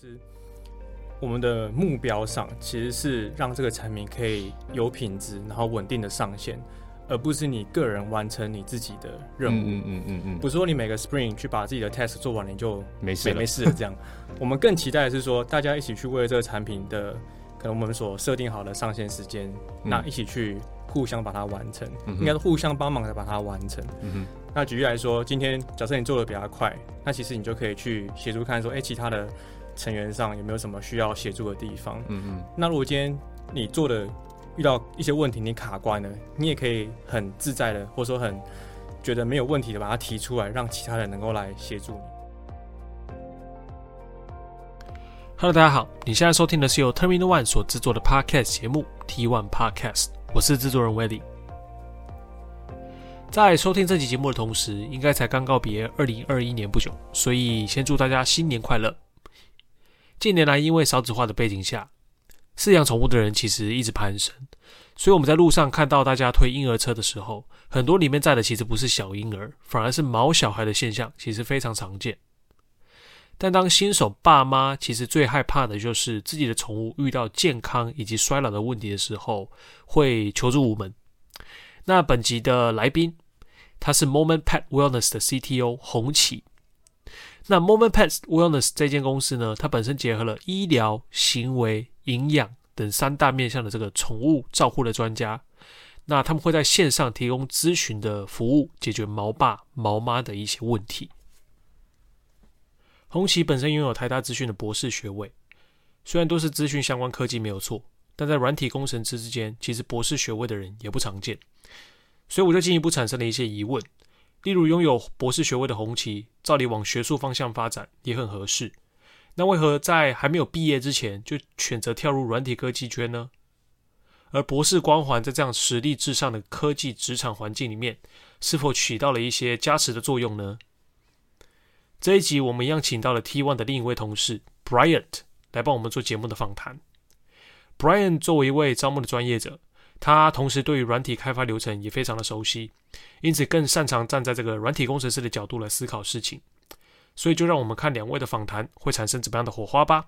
是我们的目标上，其实是让这个产品可以有品质，然后稳定的上线，而不是你个人完成你自己的任务。嗯嗯嗯嗯，不是说你每个 Spring 去把自己的 test 做完，你就没事没事了这样。我们更期待的是说，大家一起去为了这个产品的可能我们所设定好的上线时间，嗯、那一起去互相把它完成，嗯、应该是互相帮忙的把它完成。嗯哼。那举例来说，今天假设你做的比较快，那其实你就可以去协助看说，哎、欸，其他的成员上有没有什么需要协助的地方。嗯嗯。那如果今天你做的遇到一些问题，你卡关了，你也可以很自在的，或者说很觉得没有问题的把它提出来，让其他人能够来协助你。Hello，大家好，你现在收听的是由 Terminal One 所制作的 Podcast 节目 T One Podcast，我是制作人 Willie。在收听这期节目的同时，应该才刚告别二零二一年不久，所以先祝大家新年快乐。近年来，因为少子化的背景下，饲养宠物的人其实一直攀升，所以我们在路上看到大家推婴儿车的时候，很多里面载的其实不是小婴儿，反而是毛小孩的现象，其实非常常见。但当新手爸妈其实最害怕的就是自己的宠物遇到健康以及衰老的问题的时候，会求助无门。那本集的来宾，他是 Moment Pet Wellness 的 CTO 洪启。那 Moment Pets Wellness 这间公司呢，它本身结合了医疗、行为、营养等三大面向的这个宠物照护的专家。那他们会在线上提供咨询的服务，解决毛爸、毛妈的一些问题。洪琦本身拥有台大资讯的博士学位，虽然都是资讯相关科技没有错，但在软体工程师之间，其实博士学位的人也不常见。所以我就进一步产生了一些疑问，例如拥有博士学位的红旗，照理往学术方向发展也很合适，那为何在还没有毕业之前就选择跳入软体科技圈呢？而博士光环在这样实力至上的科技职场环境里面，是否起到了一些加持的作用呢？这一集我们一样请到了 T1 的另一位同事 Bryant 来帮我们做节目的访谈。Bryant 作为一位招募的专业者。他同时对于软体开发流程也非常的熟悉，因此更擅长站在这个软体工程师的角度来思考事情。所以就让我们看两位的访谈会产生怎么样的火花吧。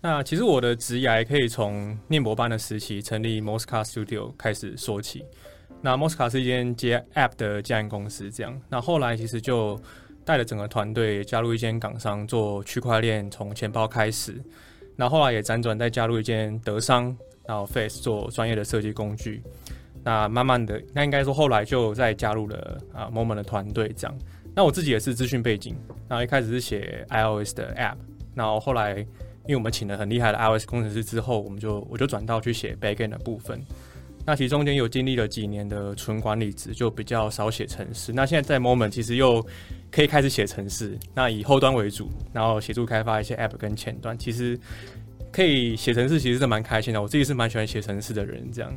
那其实我的职涯可以从念博班的时期成立 Mosca Studio 开始说起。那 Mosca 是一间接 App 的接案公司，这样。那后来其实就带着整个团队加入一间港商做区块链，从钱包开始。然后来也辗转再加入一间德商，然后 Face 做专业的设计工具。那慢慢的，那应该说后来就再加入了啊 Moment 的团队这样。那我自己也是资讯背景，然后一开始是写 iOS 的 App，然后后来因为我们请了很厉害的 iOS 工程师之后，我们就我就转到去写 Backend 的部分。那其中间有经历了几年的纯管理职，就比较少写程式。那现在在 Moment 其实又可以开始写程式，那以后端为主，然后协助开发一些 App 跟前端。其实可以写程式，其实是蛮开心的。我自己是蛮喜欢写程式的人，这样。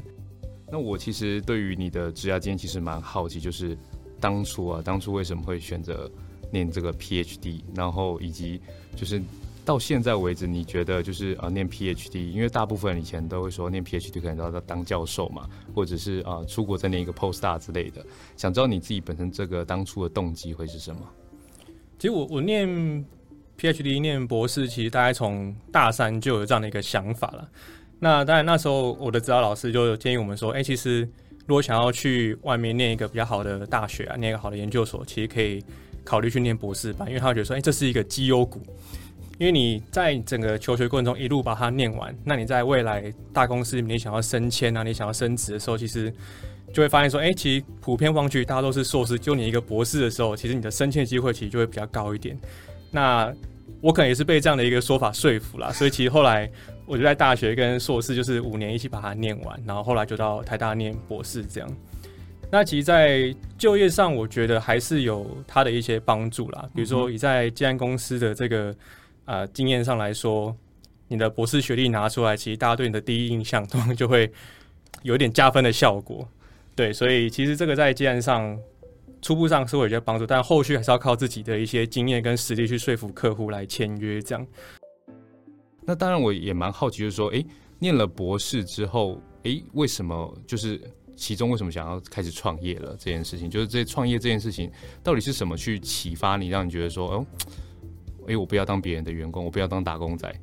那我其实对于你的职涯经验其实蛮好奇，就是当初啊，当初为什么会选择念这个 PhD，然后以及就是。到现在为止，你觉得就是呃，念 PhD，因为大部分人以前都会说念 PhD 可能都要当教授嘛，或者是啊出国再念一个 Postdoc 之类的。想知道你自己本身这个当初的动机会是什么？其实我我念 PhD 念博士，其实大概从大三就有这样的一个想法了。那当然那时候我的指导老师就建议我们说，哎、其实如果想要去外面念一个比较好的大学啊，念一个好的研究所，其实可以考虑去念博士班，因为他觉得说，哎、这是一个绩优股。因为你在整个求学过程中一路把它念完，那你在未来大公司里面你想要升迁啊，你想要升职的时候，其实就会发现说，哎，其实普遍望去大家都是硕士，就你一个博士的时候，其实你的升迁机会其实就会比较高一点。那我可能也是被这样的一个说法说服了，所以其实后来我就在大学跟硕士就是五年一起把它念完，然后后来就到台大念博士这样。那其实，在就业上，我觉得还是有它的一些帮助啦，比如说你在建安公司的这个。呃，经验上来说，你的博士学历拿出来，其实大家对你的第一印象，通常就会有点加分的效果。对，所以其实这个在接案上初步上是会有些帮助，但后续还是要靠自己的一些经验跟实力去说服客户来签约。这样。那当然，我也蛮好奇，就是说，诶，念了博士之后，诶，为什么就是其中为什么想要开始创业了这件事情？就是这创业这件事情到底是什么去启发你，让你觉得说，哦，哎，我不要当别人的员工，我不要当打工仔，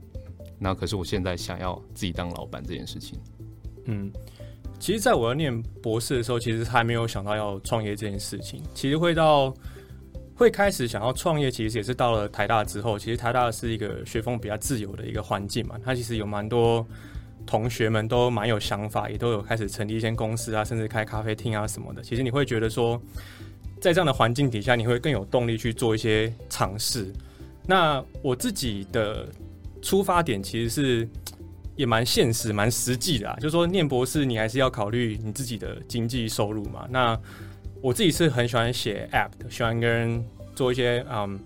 那可是我现在想要自己当老板这件事情。嗯，其实，在我要念博士的时候，其实还没有想到要创业这件事情。其实会到会开始想要创业，其实也是到了台大之后。其实台大是一个学风比较自由的一个环境嘛，它其实有蛮多。同学们都蛮有想法，也都有开始成立一间公司啊，甚至开咖啡厅啊什么的。其实你会觉得说，在这样的环境底下，你会更有动力去做一些尝试。那我自己的出发点其实是也蛮现实、蛮实际的啊，就是说念博士你还是要考虑你自己的经济收入嘛。那我自己是很喜欢写 App 的，喜欢跟人做一些嗯。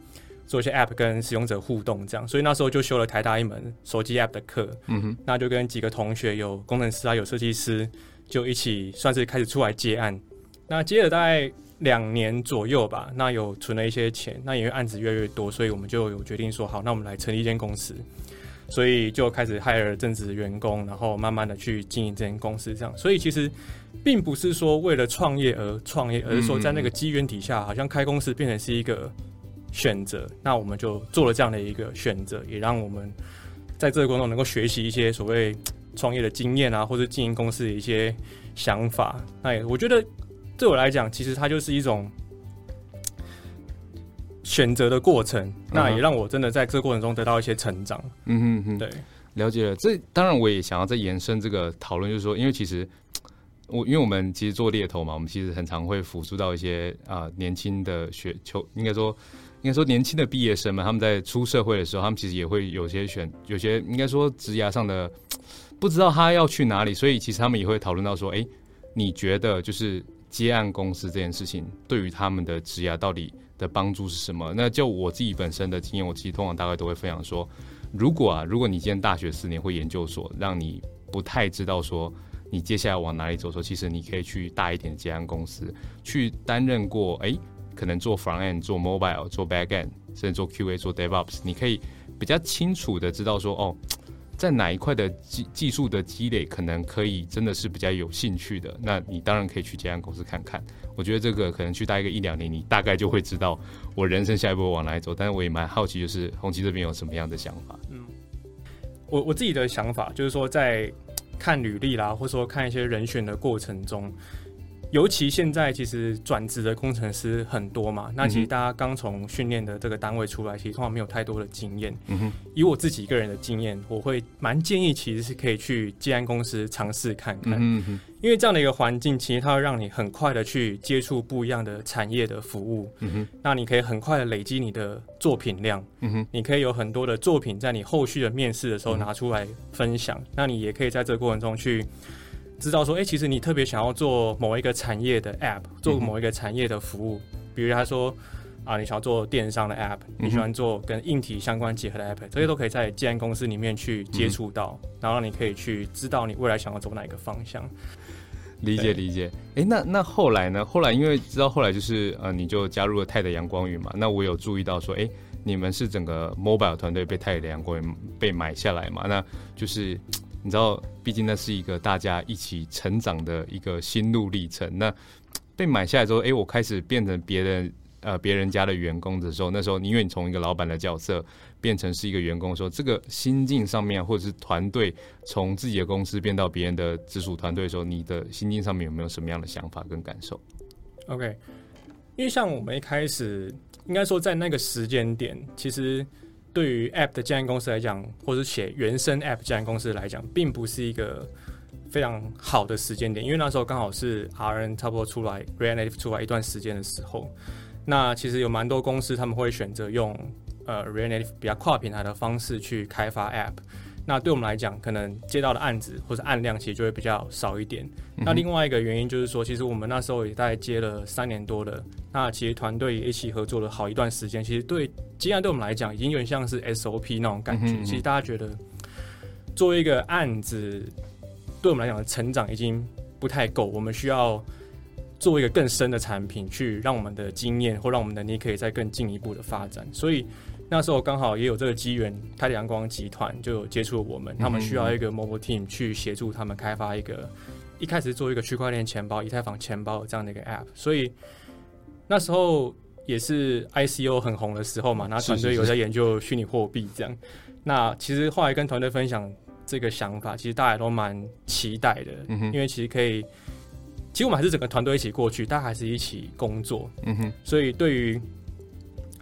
做一些 App 跟使用者互动，这样，所以那时候就修了台大一门手机 App 的课，嗯哼，那就跟几个同学，有工程师啊，有设计师，就一起算是开始出来接案。那接了大概两年左右吧，那有存了一些钱，那因为案子越来越多，所以我们就有决定说，好，那我们来成立一间公司，所以就开始 hire 正职员工，然后慢慢的去经营这间公司，这样。所以其实并不是说为了创业而创业，而是说在那个机缘底下，好像开公司变成是一个。选择，那我们就做了这样的一个选择，也让我们在这个过程中能够学习一些所谓创业的经验啊，或者经营公司的一些想法。那也我觉得对我来讲，其实它就是一种选择的过程。那也让我真的在这个过程中得到一些成长。嗯哼哼，对，了解了。这当然我也想要再延伸这个讨论，就是说，因为其实我因为我们其实做猎头嘛，我们其实很常会辅助到一些啊、呃、年轻的学求，应该说。应该说，年轻的毕业生们，他们在出社会的时候，他们其实也会有些选，有些应该说职涯上的不知道他要去哪里，所以其实他们也会讨论到说，哎，你觉得就是接案公司这件事情对于他们的职涯到底的帮助是什么？那就我自己本身的经验，我其实通常大概都会分享说，如果啊，如果你今天大学四年或研究所，让你不太知道说你接下来往哪里走，说其实你可以去大一点的接案公司去担任过，哎。可能做 front end、做 mobile、做 back end，甚至做 QA、做 DevOps，你可以比较清楚的知道说，哦，在哪一块的技技术的积累，可能可以真的是比较有兴趣的。那你当然可以去这家公司看看。我觉得这个可能去待个一两年，你大概就会知道我人生下一步往哪走。但是我也蛮好奇，就是红旗这边有什么样的想法？嗯，我我自己的想法就是说，在看履历啦，或者说看一些人选的过程中。尤其现在其实转职的工程师很多嘛，那其实大家刚从训练的这个单位出来，其实通常没有太多的经验。嗯哼，以我自己个人的经验，我会蛮建议其实是可以去接案公司尝试看看。嗯哼，因为这样的一个环境，其实它会让你很快的去接触不一样的产业的服务。嗯哼，那你可以很快的累积你的作品量。嗯哼，你可以有很多的作品在你后续的面试的时候拿出来分享。那你也可以在这个过程中去。知道说，哎、欸，其实你特别想要做某一个产业的 App，做某一个产业的服务，嗯、比如他说，啊，你想要做电商的 App，、嗯、你喜欢做跟硬体相关结合的 App，这些都可以在建安公司里面去接触到，嗯、然后你可以去知道你未来想要走哪一个方向。理解理解。哎、欸，那那后来呢？后来因为知道后来就是呃，你就加入了泰的阳光云嘛。那我有注意到说，哎、欸，你们是整个 Mobile 团队被泰的阳光云被买下来嘛？那就是。你知道，毕竟那是一个大家一起成长的一个心路历程。那 被买下来之后，哎、我开始变成别人呃别人家的员工的时候，那时候因为你从一个老板的角色变成是一个员工的时候，这个心境上面或者是团队从自己的公司变到别人的直属团队的时候，你的心境上面有没有什么样的想法跟感受？OK，因为像我们一开始应该说在那个时间点，其实。对于 App 的建案公司来讲，或者写原生 App 建案公司来讲，并不是一个非常好的时间点，因为那时候刚好是 RN 差不多出来，React Native 出来一段时间的时候。那其实有蛮多公司他们会选择用呃 React Native 比较跨平台的方式去开发 App。那对我们来讲，可能接到的案子或者案量其实就会比较少一点。嗯、那另外一个原因就是说，其实我们那时候也大概接了三年多了，那其实团队也一起合作了好一段时间。其实对接案对我们来讲，已经有点像是 SOP 那种感觉。嗯、哼其实大家觉得，作为一个案子，对我们来讲的成长已经不太够，我们需要做一个更深的产品，去让我们的经验或让我们的你可以再更进一步的发展。所以。那时候刚好也有这个机缘，泰德阳光集团就有接触我们，他们需要一个 mobile team 去协助他们开发一个一开始做一个区块链钱包、以太坊钱包这样的一个 App，所以那时候也是 ICO 很红的时候嘛，那团队有在研究虚拟货币这样。那其实后来跟团队分享这个想法，其实大家都蛮期待的，嗯，因为其实可以，其实我们还是整个团队一起过去，大家还是一起工作，嗯哼，所以对于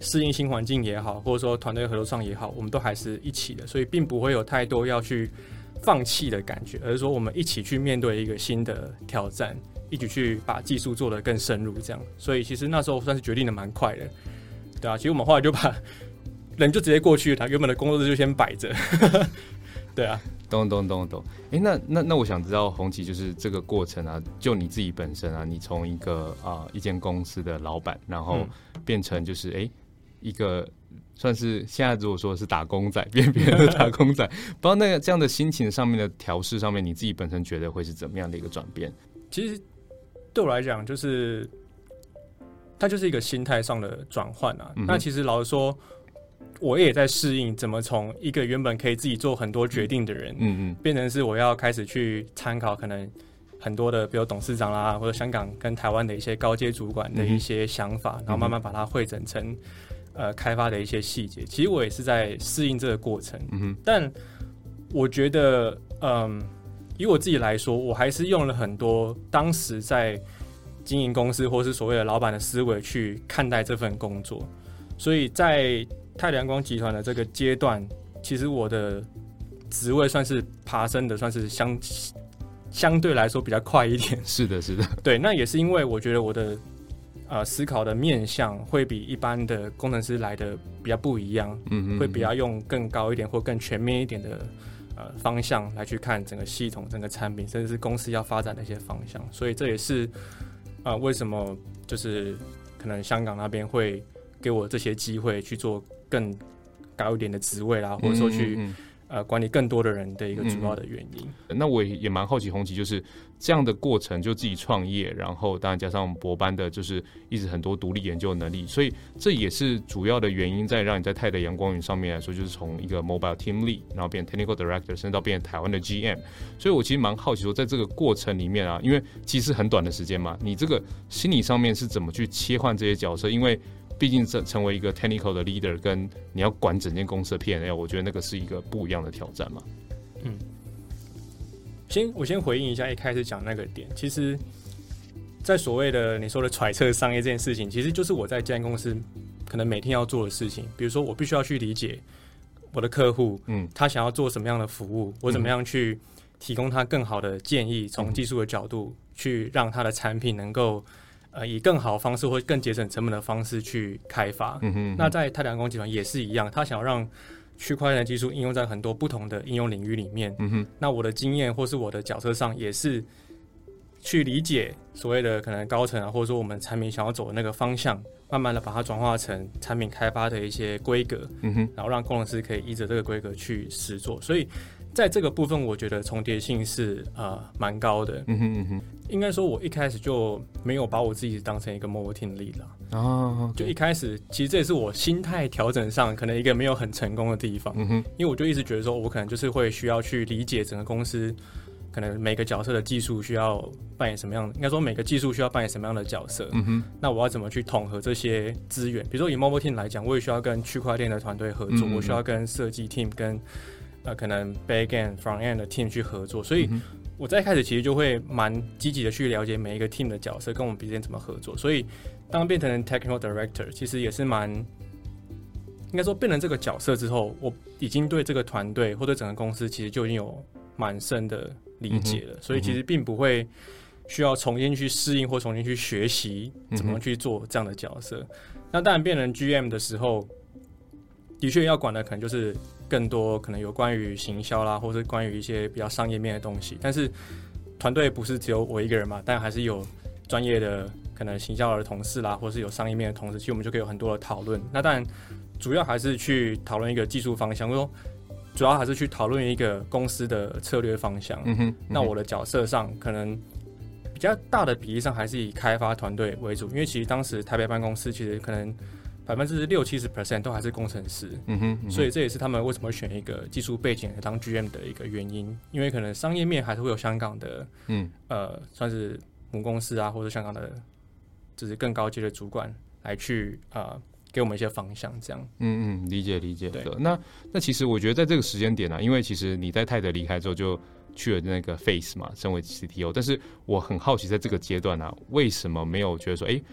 适应新环境也好，或者说团队合作上也好，我们都还是一起的，所以并不会有太多要去放弃的感觉，而是说我们一起去面对一个新的挑战，一起去把技术做得更深入，这样。所以其实那时候算是决定的蛮快的，对啊，其实我们后来就把人就直接过去，他原本的工作就先摆着，对啊。懂懂懂懂。哎、欸，那那那我想知道红旗就是这个过程啊，就你自己本身啊，你从一个啊、呃、一间公司的老板，然后变成就是哎、欸、一个。算是现在如果说是打工仔，变别人的打工仔，不知道那个这样的心情上面的调试上面，你自己本身觉得会是怎么样的一个转变？其实对我来讲，就是它就是一个心态上的转换啊。嗯、那其实老实说，我也在适应怎么从一个原本可以自己做很多决定的人，嗯嗯，变成是我要开始去参考可能很多的，比如董事长啦，或者香港跟台湾的一些高阶主管的一些想法，嗯、然后慢慢把它汇整成。呃，开发的一些细节，其实我也是在适应这个过程。嗯哼，但我觉得，嗯，以我自己来说，我还是用了很多当时在经营公司或是所谓的老板的思维去看待这份工作。所以在太阳光集团的这个阶段，其实我的职位算是爬升的，算是相相对来说比较快一点。是的，是的，对，那也是因为我觉得我的。呃，思考的面向会比一般的工程师来的比较不一样，嗯嗯，会比较用更高一点或更全面一点的呃方向来去看整个系统、整个产品，甚至是公司要发展的一些方向。所以这也是呃为什么就是可能香港那边会给我这些机会去做更高一点的职位啦，或者说去。呃，管理更多的人的一个主要的原因。嗯、那我也也蛮好奇，红旗就是这样的过程，就自己创业，然后当然加上我们博班的，就是一直很多独立研究的能力，所以这也是主要的原因，在让你在泰德阳光云上面来说，就是从一个 mobile team lead，然后变 technical director，甚至到变成台湾的 GM。所以我其实蛮好奇说，在这个过程里面啊，因为其实很短的时间嘛，你这个心理上面是怎么去切换这些角色？因为毕竟成成为一个 technical 的 leader，跟你要管整间公司的 P&L，我觉得那个是一个不一样的挑战嘛。嗯，先我先回应一下一开始讲那个点，其实，在所谓的你说的揣测商业这件事情，其实就是我在这间公司可能每天要做的事情。比如说，我必须要去理解我的客户，嗯，他想要做什么样的服务，我怎么样去提供他更好的建议，从技术的角度去让他的产品能够。呃，以更好的方式或更节省成本的方式去开发。嗯哼嗯哼。那在太阳光集团也是一样，他想要让区块链的技术应用在很多不同的应用领域里面。嗯哼。那我的经验或是我的角色上，也是去理解所谓的可能高层啊，或者说我们产品想要走的那个方向，慢慢的把它转化成产品开发的一些规格。嗯哼。然后让工程师可以依着这个规格去实做。所以在这个部分，我觉得重叠性是呃蛮高的。嗯哼嗯哼。应该说，我一开始就没有把我自己当成一个 mobile team lead 了。哦，就一开始，其实这也是我心态调整上可能一个没有很成功的地方。嗯哼，因为我就一直觉得说，我可能就是会需要去理解整个公司，可能每个角色的技术需要扮演什么样，应该说每个技术需要扮演什么样的角色。嗯哼，那我要怎么去统合这些资源？比如说以 mobile team 来讲，我也需要跟区块链的团队合作，嗯、我需要跟设计 team 跟呃可能 back end front end 的 team 去合作，所以。嗯我在一开始其实就会蛮积极的去了解每一个 team 的角色，跟我们之间怎么合作。所以当变成 technical director，其实也是蛮应该说变成这个角色之后，我已经对这个团队或者整个公司其实就已经有蛮深的理解了。所以其实并不会需要重新去适应或重新去学习怎么去做这样的角色。那当然变成 GM 的时候，的确要管的可能就是。更多可能有关于行销啦，或是关于一些比较商业面的东西。但是团队不是只有我一个人嘛，但还是有专业的可能行销的同事啦，或是有商业面的同事，其实我们就可以有很多的讨论。那当然主要还是去讨论一个技术方向，说主要还是去讨论一个公司的策略方向。嗯哼。嗯哼。那我的角色上可能比较大的比例上还是以开发团队为主，因为其实当时台北办公室其实可能。百分之六七十 percent 都还是工程师，嗯哼，嗯哼，所以这也是他们为什么会选一个技术背景来当 GM 的一个原因，因为可能商业面还是会有香港的，嗯，呃，算是母公司啊，或者香港的，就是更高阶的主管来去呃给我们一些方向，这样。嗯嗯，理解理解。的，那那其实我觉得在这个时间点呢、啊，因为其实你在泰德离开之后就去了那个 Face 嘛，身为 CTO，但是我很好奇，在这个阶段呢、啊，为什么没有觉得说，哎、欸？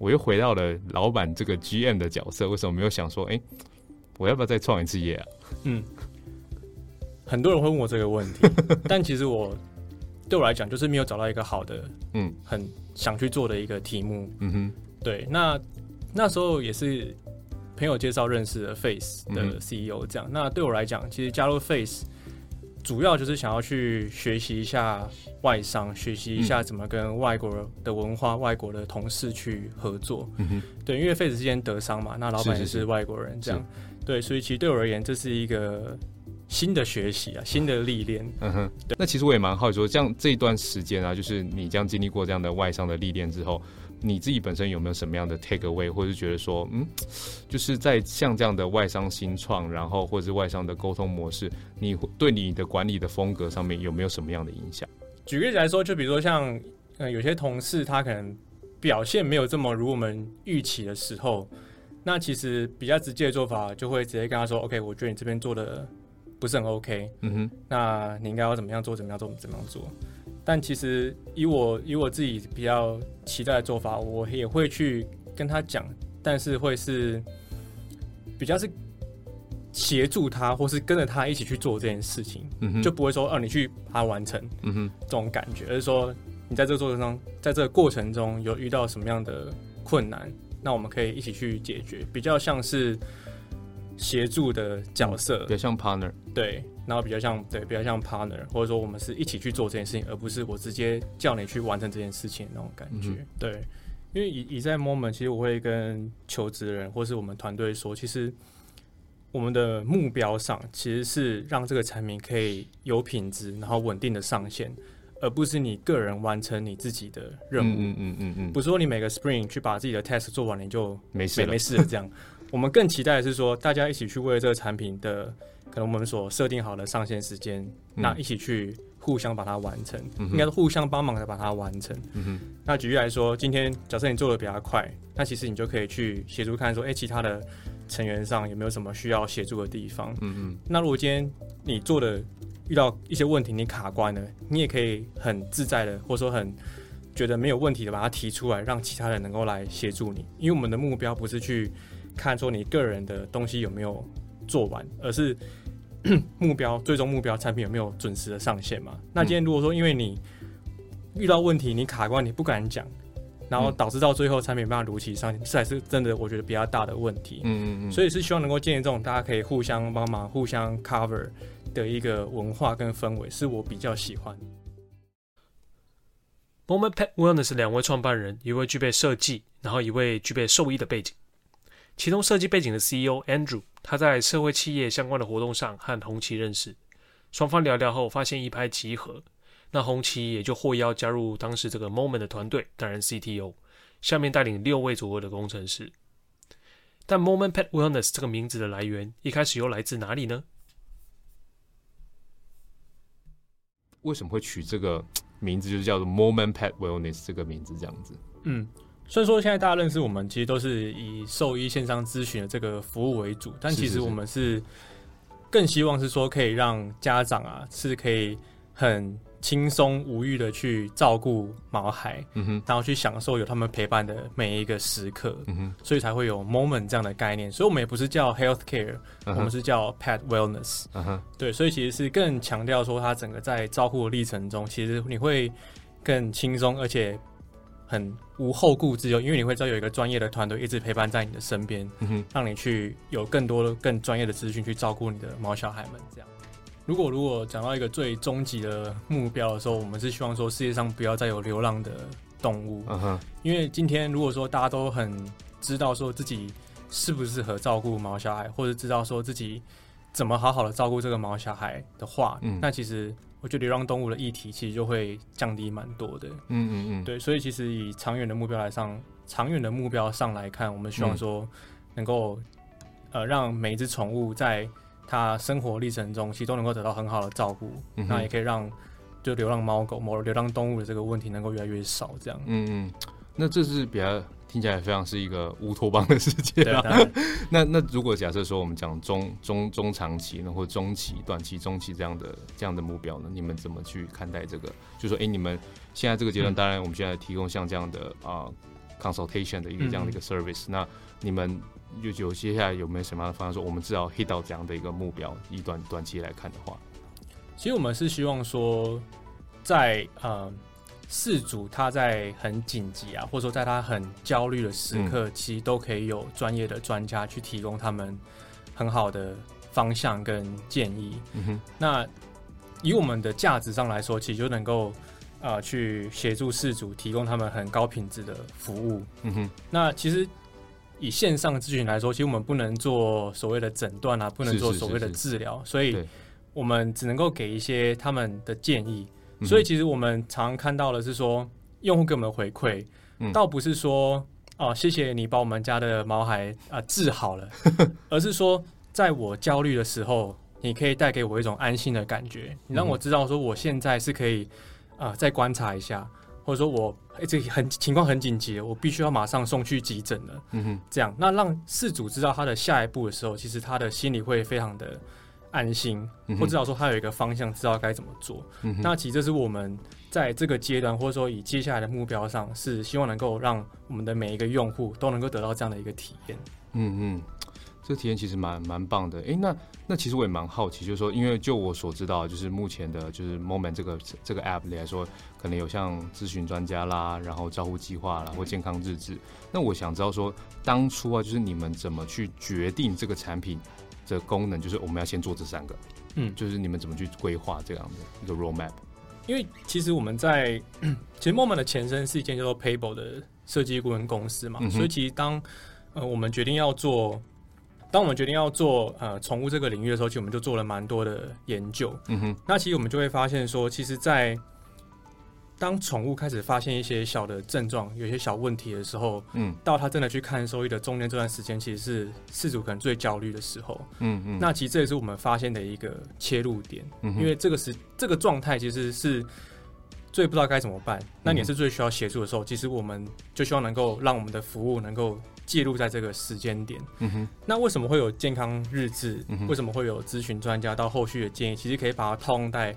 我又回到了老板这个 GM 的角色，为什么没有想说，哎、欸，我要不要再创一次业啊？嗯，很多人会问我这个问题，但其实我对我来讲，就是没有找到一个好的，嗯，很想去做的一个题目。嗯哼，对，那那时候也是朋友介绍认识的 Face 的 CEO，这样。嗯、那对我来讲，其实加入 Face。主要就是想要去学习一下外商，学习一下怎么跟外国的文化、嗯、外国的同事去合作。嗯哼，对，因为 Face 之间德商嘛，那老板也是外国人，这样，对，所以其实对我而言，这是一个新的学习啊，新的历练。嗯哼，对，那其实我也蛮好奇说，这样这一段时间啊，就是你这样经历过这样的外商的历练之后。你自己本身有没有什么样的 take away，或者是觉得说，嗯，就是在像这样的外商新创，然后或者是外商的沟通模式，你对你的管理的风格上面有没有什么样的影响？举个例子来说，就比如说像，呃，有些同事他可能表现没有这么如我们预期的时候，那其实比较直接的做法就会直接跟他说，OK，我觉得你这边做的不是很 OK，嗯哼，那你应该要怎么样做，怎么样做，怎么样做。但其实以我以我自己比较期待的做法，我也会去跟他讲，但是会是比较是协助他，或是跟着他一起去做这件事情，嗯哼，就不会说哦，你去把它完成，嗯哼，这种感觉，而是说你在这个过程中，在这个过程中有遇到什么样的困难，那我们可以一起去解决，比较像是协助的角色，比较像 partner，对。然后比较像对，比较像 partner，或者说我们是一起去做这件事情，而不是我直接叫你去完成这件事情的那种感觉。嗯、对，因为以以在 moment，其实我会跟求职人或是我们团队说，其实我们的目标上其实是让这个产品可以有品质，然后稳定的上线，而不是你个人完成你自己的任务。嗯嗯嗯嗯，不是说你每个 spring 去把自己的 test 做完，你就没事没事了这样。我们更期待的是说，大家一起去为这个产品的。可能我们所设定好的上线时间，嗯，那一起去互相把它完成，嗯、应该是互相帮忙的把它完成。嗯、那举例来说，今天假设你做的比较快，那其实你就可以去协助看说，哎、欸，其他的成员上有没有什么需要协助的地方。嗯嗯。那如果今天你做的遇到一些问题，你卡关了，你也可以很自在的，或者说很觉得没有问题的把它提出来，让其他人能够来协助你。因为我们的目标不是去看说你个人的东西有没有做完，而是 目标最终目标产品有没有准时的上线嘛？那今天如果说因为你遇到问题，你卡关，你不敢讲，然后导致到最后产品没办法如期上线，这才是真的我觉得比较大的问题。嗯嗯嗯。所以是希望能够建立这种大家可以互相帮忙、互相 cover 的一个文化跟氛围，是我比较喜欢。Moment Pet Wellness 两位创办人，一位具备设计，然后一位具备兽医的背景。其中设计背景的 CEO Andrew，他在社会企业相关的活动上和红旗认识，双方聊聊后发现一拍即合，那红旗也就获邀加入当时这个 Moment 的团队，担任 CTO，下面带领六位左右的工程师。但 Moment Pet Wellness 这个名字的来源，一开始又来自哪里呢？为什么会取这个名字，就是叫做 Moment Pet Wellness 这个名字这样子？嗯。虽然说现在大家认识我们，其实都是以兽医线上咨询的这个服务为主，但其实我们是更希望是说可以让家长啊是可以很轻松无欲的去照顾毛孩，嗯哼，然后去享受有他们陪伴的每一个时刻，嗯哼，所以才会有 moment 这样的概念。所以我们也不是叫 health care，我们是叫 pet wellness，嗯哼，对，所以其实是更强调说，它整个在照顾的历程中，其实你会更轻松，而且。很无后顾之忧，因为你会知道有一个专业的团队一直陪伴在你的身边，嗯，让你去有更多的更专业的资讯去照顾你的毛小孩们。这样，如果如果讲到一个最终极的目标的时候，我们是希望说世界上不要再有流浪的动物，嗯哼，因为今天如果说大家都很知道说自己适不适合照顾毛小孩，或者知道说自己怎么好好的照顾这个毛小孩的话，嗯，那其实。我觉得流浪动物的议题其实就会降低蛮多的，嗯嗯嗯，对，所以其实以长远的目标来上，长远的目标上来看，我们希望说能够呃让每一只宠物在它生活历程中，其实都能够得到很好的照顾，嗯、那也可以让就流浪猫狗、某流浪动物的这个问题能够越来越少，这样。嗯嗯，那这是比较。听起来非常是一个乌托邦的世界啊！那那如果假设说我们讲中中中长期呢，或中期、短期、中期这样的这样的目标呢，你们怎么去看待这个？就说，哎、欸，你们现在这个阶段，当然我们现在提供像这样的啊、呃、consultation 的一个这样的一个 service，、嗯、那你们有有接下来有没有什么样的方案？说我们至少 hit 到这样的一个目标，以短短期来看的话，其实我们是希望说在，在呃。饲主他在很紧急啊，或者说在他很焦虑的时刻，嗯、其实都可以有专业的专家去提供他们很好的方向跟建议。嗯哼，那以我们的价值上来说，其实就能够呃去协助事主提供他们很高品质的服务。嗯哼，那其实以线上咨询来说，其实我们不能做所谓的诊断啊，不能做所谓的治疗，所以我们只能够给一些他们的建议。所以其实我们常常看到的是说，用户给我们的回馈，嗯、倒不是说哦，谢谢你把我们家的毛孩啊、呃、治好了，而是说在我焦虑的时候，你可以带给我一种安心的感觉，你让我知道说我现在是可以啊、呃、再观察一下，或者说我哎、欸、这很情况很紧急，我必须要马上送去急诊了。嗯哼，这样那让事主知道他的下一步的时候，其实他的心里会非常的。安心，或至少说他有一个方向，知道该怎么做。嗯、那其实这是我们在这个阶段，或者说以接下来的目标上，是希望能够让我们的每一个用户都能够得到这样的一个体验。嗯嗯，这个体验其实蛮蛮棒的。诶、欸，那那其实我也蛮好奇，就是说，因为就我所知道，就是目前的，就是 Moment 这个这个 App 里来说，可能有像咨询专家啦，然后照护计划啦，或健康日志。那我想知道说，当初啊，就是你们怎么去决定这个产品？的功能就是我们要先做这三个，嗯，就是你们怎么去规划这样的一个 roadmap？因为其实我们在其实 Moment 的前身是一间叫做 Payble 的设计顾问公司嘛，嗯、所以其实当呃我们决定要做，当我们决定要做呃宠物这个领域的时候，其实我们就做了蛮多的研究，嗯哼，那其实我们就会发现说，其实，在当宠物开始发现一些小的症状，有些小问题的时候，嗯，到他真的去看兽医的中间这段时间，其实是饲主可能最焦虑的时候，嗯嗯。那其实这也是我们发现的一个切入点，嗯，因为这个时这个状态其实是最不知道该怎么办，那你也是最需要协助的时候，其实我们就希望能够让我们的服务能够介入在这个时间点，嗯哼。那为什么会有健康日志？为什么会有咨询专家到后续的建议？其实可以把它套用在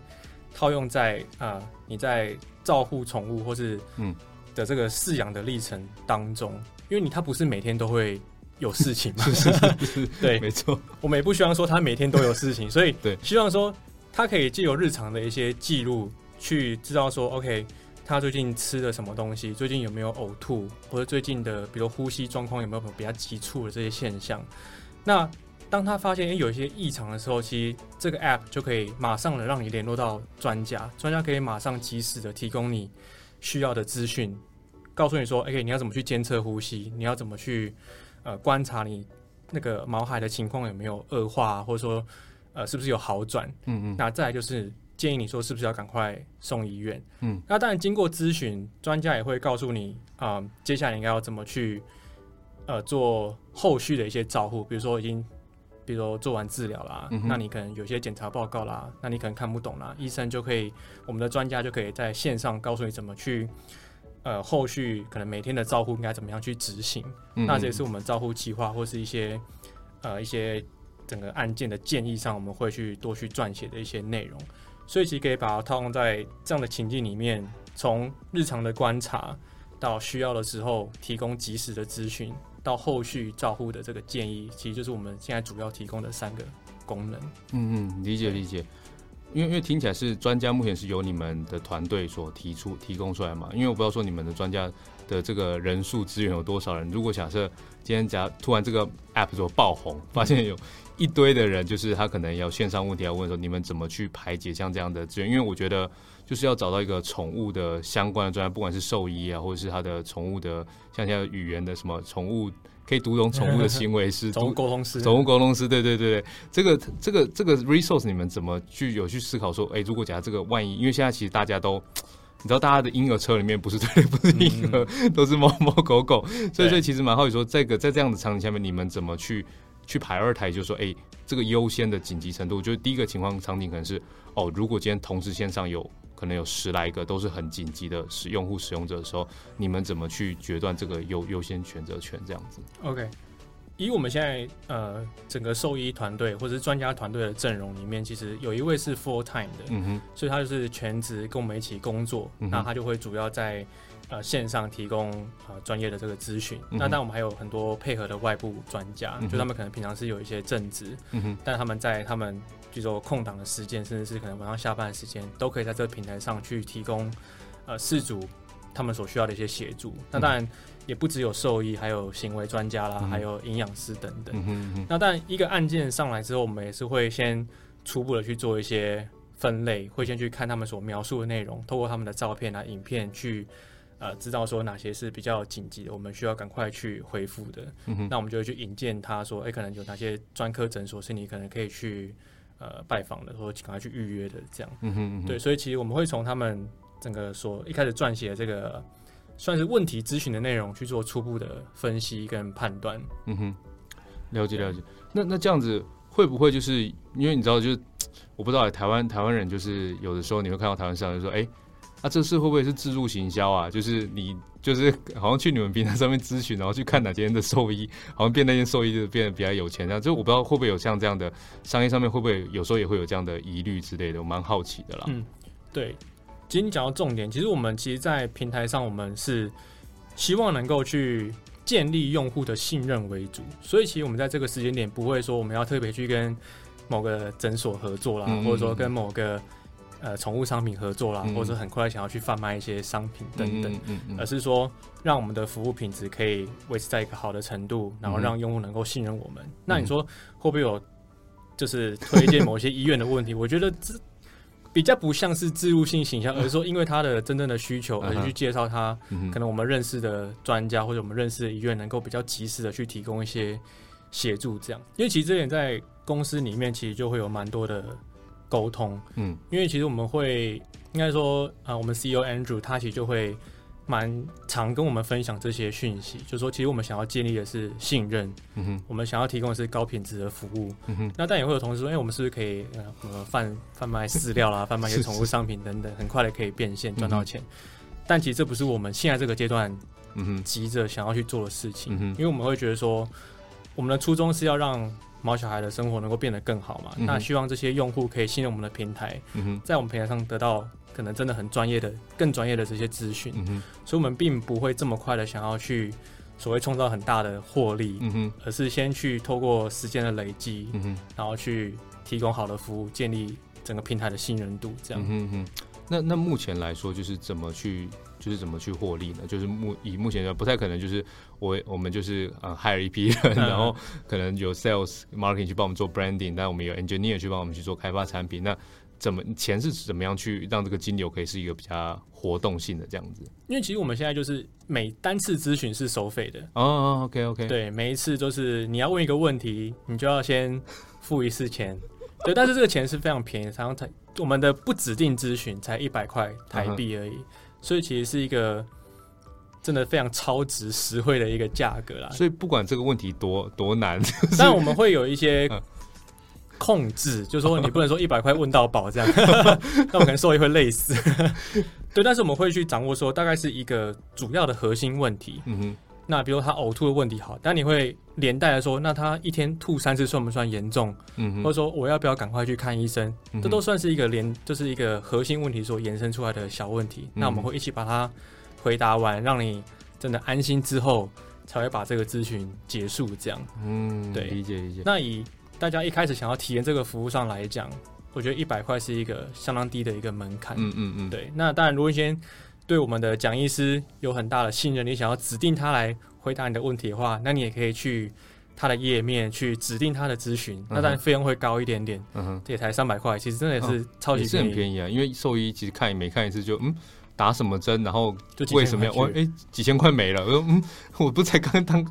套用在啊、呃，你在。照护宠物或是嗯的这个饲养的历程当中，因为你它不是每天都会有事情嘛，是是是 对，没错。我们也不希望说他每天都有事情，所以对，希望说他可以借由日常的一些记录，去知道说，OK，他最近吃了什么东西，最近有没有呕吐，或者最近的比如呼吸状况有没有比较急促的这些现象。那当他发现诶有一些异常的时候，其实这个 app 就可以马上的让你联络到专家，专家可以马上及时的提供你需要的资讯，告诉你说，OK，你要怎么去监测呼吸，你要怎么去呃观察你那个毛孩的情况有没有恶化，或者说呃是不是有好转。嗯嗯。那再来就是建议你说是不是要赶快送医院。嗯。那当然经过咨询，专家也会告诉你啊、呃，接下来应该要怎么去呃做后续的一些照护，比如说已经。比如说做完治疗啦，嗯，那你可能有些检查报告啦，那你可能看不懂啦，医生就可以，我们的专家就可以在线上告诉你怎么去，呃，后续可能每天的照护应该怎么样去执行。嗯，那这也是我们照护计划或是一些呃一些整个案件的建议上，我们会去多去撰写的一些内容。所以其实可以把它套用在这样的情境里面，从日常的观察到需要的时候提供及时的资讯。到后续照护的这个建议，其实就是我们现在主要提供的三个功能。嗯嗯，理解理解。因为因为听起来是专家目前是由你们的团队所提出提供出来嘛？因为我不知道说你们的专家的这个人数资源有多少人。如果假设今天假突然这个 app 所爆红，发现有一堆的人，就是他可能要线上问题要问说，你们怎么去排解像这样的资源？因为我觉得。就是要找到一个宠物的相关的专家，不管是兽医啊，或者是他的宠物的，像现在语言的什么宠物可以读懂宠物的行为是，宠物沟通师，宠物沟通师，对对对。对，这个这个这个 resource 你们怎么去有去思考说，哎、欸，如果假设这个万一，因为现在其实大家都你知道大家的婴儿车里面不是对，不是婴儿，嗯、都是猫猫狗狗，所以所以其实蛮好奇说，这个在这样的场景下面，你们怎么去去排二台，就是说，哎，这个优先的紧急程度，就是第一个情况场景可能是，哦，如果今天同时线上有可能有十来个都是很紧急的使用户使用者的时候，你们怎么去决断这个优优先选择权这样子？OK。以我们现在呃整个兽医团队或者是专家团队的阵容里面，其实有一位是 full time 的，嗯哼，所以他就是全职跟我们一起工作，那、他就会主要在呃线上提供呃专业的这个咨询。那但我们还有很多配合的外部专家，嗯、就他们可能平常是有一些正职，嗯哼，但他们在他们比如说空档的时间，甚至是可能晚上下班的时间，都可以在这个平台上去提供呃事主他们所需要的一些协助。那当然。也不只有兽医，还有行为专家啦，嗯、还有营养师等等。嗯、哼哼那但一个案件上来之后，我们也是会先初步的去做一些分类，会先去看他们所描述的内容，透过他们的照片啊、影片去呃知道说哪些是比较紧急的，我们需要赶快去回复的。嗯、那我们就会去引荐他说，哎、欸，可能有哪些专科诊所是你可能可以去呃拜访的，或者赶快去预约的这样。嗯、哼对，所以其实我们会从他们整个所一开始撰写这个。算是问题咨询的内容去做初步的分析跟判断。嗯哼，了解了解。那那这样子会不会就是因为你知道，就是我不知道台湾台湾人就是有的时候你会看到台湾上就说，哎、欸，那、啊、这次会不会是自助行销啊？就是你就是好像去你们平台上面咨询，然后去看哪间的兽医，好像变那间兽医就变得比较有钱这样。就我不知道会不会有像这样的商业上面会不会有时候也会有这样的疑虑之类的，我蛮好奇的啦。嗯，对。其实你讲到重点，其实我们其实，在平台上，我们是希望能够去建立用户的信任为主，所以其实我们在这个时间点不会说我们要特别去跟某个诊所合作啦，嗯嗯或者说跟某个呃宠物商品合作啦，或者很快想要去贩卖一些商品等等，嗯嗯嗯而是说让我们的服务品质可以维持在一个好的程度，然后让用户能够信任我们。那你说会不会有就是推荐某些医院的问题？我觉得这。比较不像是置入性形象，而是说因为他的真正的需求，而去介绍他可能我们认识的专家或者我们认识的医院，能够比较及时的去提供一些协助，这样。因为其实这点在公司里面其实就会有蛮多的沟通，嗯，因为其实我们会应该说啊，我们 CEO Andrew 他其实就会。蛮常跟我们分享这些讯息，就是说，其实我们想要建立的是信任，嗯哼，我们想要提供的是高品质的服务，嗯哼，那但也会有同事说，哎、欸，我们是不是可以呃贩贩卖饲料啦，贩卖一些宠物商品等等，很快的可以变现赚到钱？嗯、但其实这不是我们现在这个阶段，嗯哼，急着想要去做的事情，因为我们会觉得说，我们的初衷是要让毛小孩的生活能够变得更好嘛，嗯、那希望这些用户可以信任我们的平台，嗯，在我们平台上得到。可能真的很专业的、更专业的这些资讯，嗯、所以我们并不会这么快的想要去所谓创造很大的获利，嗯、而是先去透过时间的累积，嗯、然后去提供好的服务，建立整个平台的信任度。这样，那那目前来说，就是怎么去，就是怎么去获利呢？就是目以目前的不太可能，就是我我们就是呃 hire 一批人，嗯、然后可能有 sales marketing 去帮我们做 branding，但我们有 engineer 去帮我们去做开发产品，那。怎么钱是怎么样去让这个金流可以是一个比较活动性的这样子？因为其实我们现在就是每单次咨询是收费的哦。Oh, OK OK，对，每一次都是你要问一个问题，你就要先付一次钱。对，但是这个钱是非常便宜，常常才我们的不指定咨询才一百块台币而已，uh. 所以其实是一个真的非常超值实惠的一个价格啦。所以不管这个问题多多难，但我们会有一些。控制就是说，你不能说一百块问到饱这样，那我可能受益会累死。对，但是我们会去掌握说，大概是一个主要的核心问题。嗯哼。那比如他呕吐的问题好，但你会连带的说，那他一天吐三次算不算严重？嗯。或者说我要不要赶快去看医生？嗯。这都算是一个连，就是一个核心问题所延伸出来的小问题。嗯。那我们会一起把它回答完，让你真的安心之后，才会把这个咨询结束。这样。嗯，对，理解理解。那以大家一开始想要体验这个服务上来讲，我觉得一百块是一个相当低的一个门槛。嗯嗯嗯，对。那当然，如果先对我们的讲医师有很大的信任，你想要指定他来回答你的问题的话，那你也可以去他的页面去指定他的咨询。那当然费用会高一点点，嗯哼，这也才三百块，其实真的也是超级是很便宜啊。因为兽医其实看也没看一次就嗯打什么针，然后为什么要我哎几千块没了？我说嗯，我不才刚当。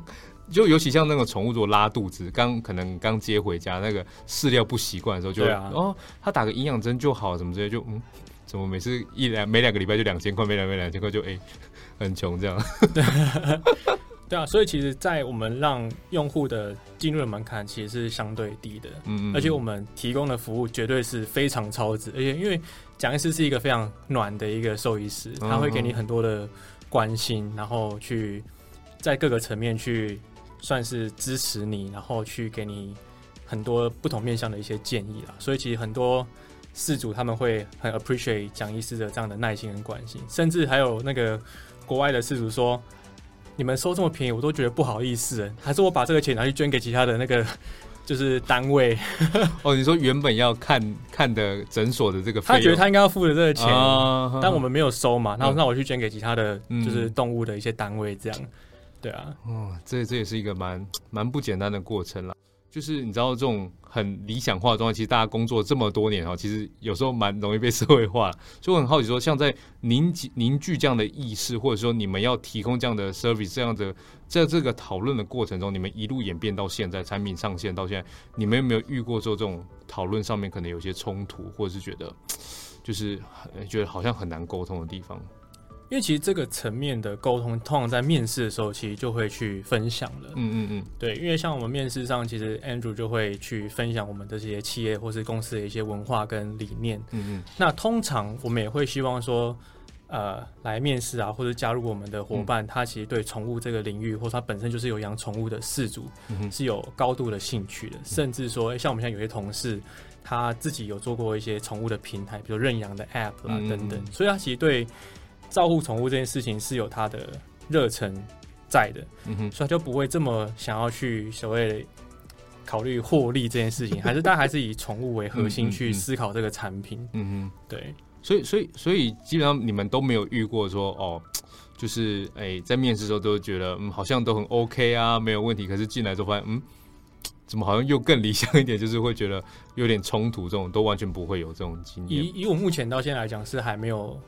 就尤其像那个宠物，如果拉肚子，刚可能刚接回家，那个饲料不习惯的时候就，就、啊、哦，他打个营养针就好，什么之类，就嗯，怎么每次一两每两个礼拜就两千块，每两每两千块就哎、欸、很穷这样。对啊，所以其实，在我们让用户的进入的门槛其实是相对低的，嗯，嗯，而且我们提供的服务绝对是非常超值，而且因为讲医师是一个非常暖的一个兽医师，他会给你很多的关心，然后去在各个层面去算是支持你，然后去给你很多不同面向的一些建议啦。所以其实很多饲主他们会很 appreciate 讲医师的这样的耐心跟关心，甚至还有那个国外的事主说。你们收这么便宜，我都觉得不好意思。还是我把这个钱拿去捐给其他的那个，就是单位。哦，你说原本要看看的诊所的这个费，他觉得他应该要付的这个钱，啊、但我们没有收嘛。那那我去捐给其他的，就是动物的一些单位，这样。嗯、对啊，哦，这这也是一个蛮蛮不简单的过程了。就是你知道这种很理想化的状态，其实大家工作这么多年哈，其实有时候蛮容易被社会化。所以我很好奇说，像在凝集凝聚这样的意识，或者说你们要提供这样的 service，这样的在这个讨论的过程中，你们一路演变到现在，产品上线到现在，你们有没有遇过说这种讨论上面可能有些冲突，或者是觉得就是觉得好像很难沟通的地方？因为其实这个层面的沟通，通常在面试的时候，其实就会去分享了。嗯嗯嗯，对，因为像我们面试上，其实 Andrew 就会去分享我们的这些企业或是公司的一些文化跟理念。嗯嗯，那通常我们也会希望说，呃，来面试啊，或者加入我们的伙伴，嗯、他其实对宠物这个领域，或者他本身就是有养宠物的饲主，嗯、是有高度的兴趣的。嗯、甚至说，像我们现在有些同事，他自己有做过一些宠物的平台，比如认养的 App、啊、等等，嗯、所以他其实对。照顾宠物这件事情是有他的热忱在的，嗯哼，所以他就不会这么想要去所谓考虑获利这件事情，还是大家还是以宠物为核心去思考这个产品，嗯哼，对，所以所以所以基本上你们都没有遇过说哦，就是哎、欸、在面试的时候都觉得嗯好像都很 OK 啊，没有问题，可是进来之后发现嗯怎么好像又更理想一点，就是会觉得有点冲突，这种都完全不会有这种经验。以以我目前到现在来讲是还没有。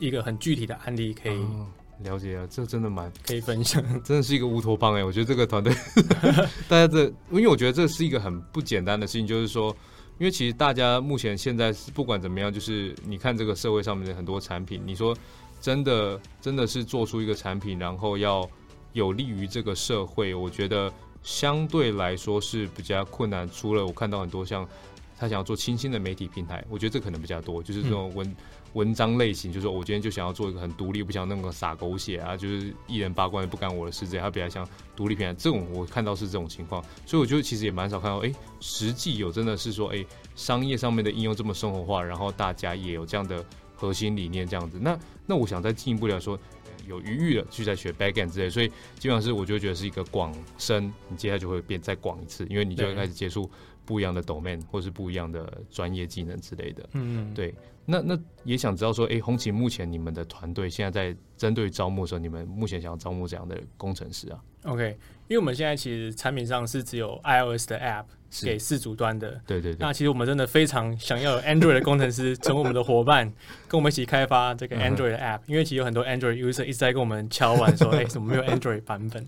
一个很具体的案例可以、哦、了解啊，这真的蛮可以分享，真的是一个乌托邦哎！我觉得这个团队，大家这，因为我觉得这是一个很不简单的事情，就是说，因为其实大家目前现在是不管怎么样，就是你看这个社会上面的很多产品，你说真的真的是做出一个产品，然后要有利于这个社会，我觉得相对来说是比较困难。除了我看到很多像他想要做清新的媒体平台，我觉得这可能比较多，就是这种文。嗯文章类型就是说，我今天就想要做一个很独立，不想那个撒狗血啊，就是一人八卦也不干我的事这样，他比较像独立平台。这种我看到是这种情况，所以我觉得其实也蛮少看到，哎、欸，实际有真的是说，哎、欸，商业上面的应用这么生活化，然后大家也有这样的核心理念这样子。那那我想再进一步来说，有余裕了去再学 backend 之类，所以基本上是我就觉得是一个广深，你接下来就会变再广一次，因为你就会开始接触不一样的 domain 或是不一样的专业技能之类的。嗯，对。那那也想知道说，哎、欸，红旗目前你们的团队现在在针对招募的时候，你们目前想要招募怎样的工程师啊？OK，因为我们现在其实产品上是只有 iOS 的 App 给四主端的，对对对。那其实我们真的非常想要有 Android 的工程师成为我们的伙伴，跟我们一起开发这个 Android 的 App，、嗯、因为其实有很多 Android user 一直在跟我们敲碗说，哎、欸，怎么没有 Android 版本？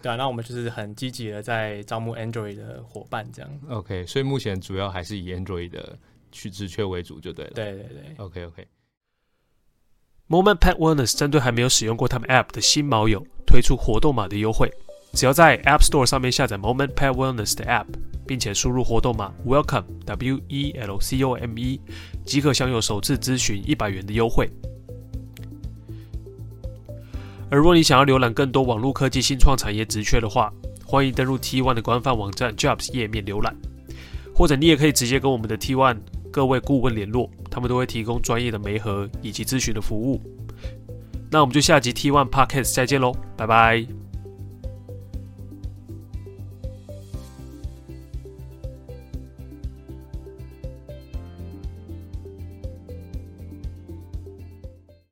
对啊，那我们就是很积极的在招募 Android 的伙伴，这样。OK，所以目前主要还是以 Android 的去职缺为主，就对了。对对对，OK OK。Moment Pet Wellness 针对还没有使用过他们 App 的新毛友推出活动码的优惠，只要在 App Store 上面下载 Moment Pet Wellness 的 App，并且输入活动码 Welcome W E L C O M E，即可享有首次咨询一百元的优惠。而若你想要浏览更多网络科技新创产业职缺的话，欢迎登录 T One 的官方网站 Jobs 页面浏览，或者你也可以直接跟我们的 T1 各位顾问联络，他们都会提供专业的媒合以及咨询的服务。那我们就下集 T One Podcast 再见喽，拜拜。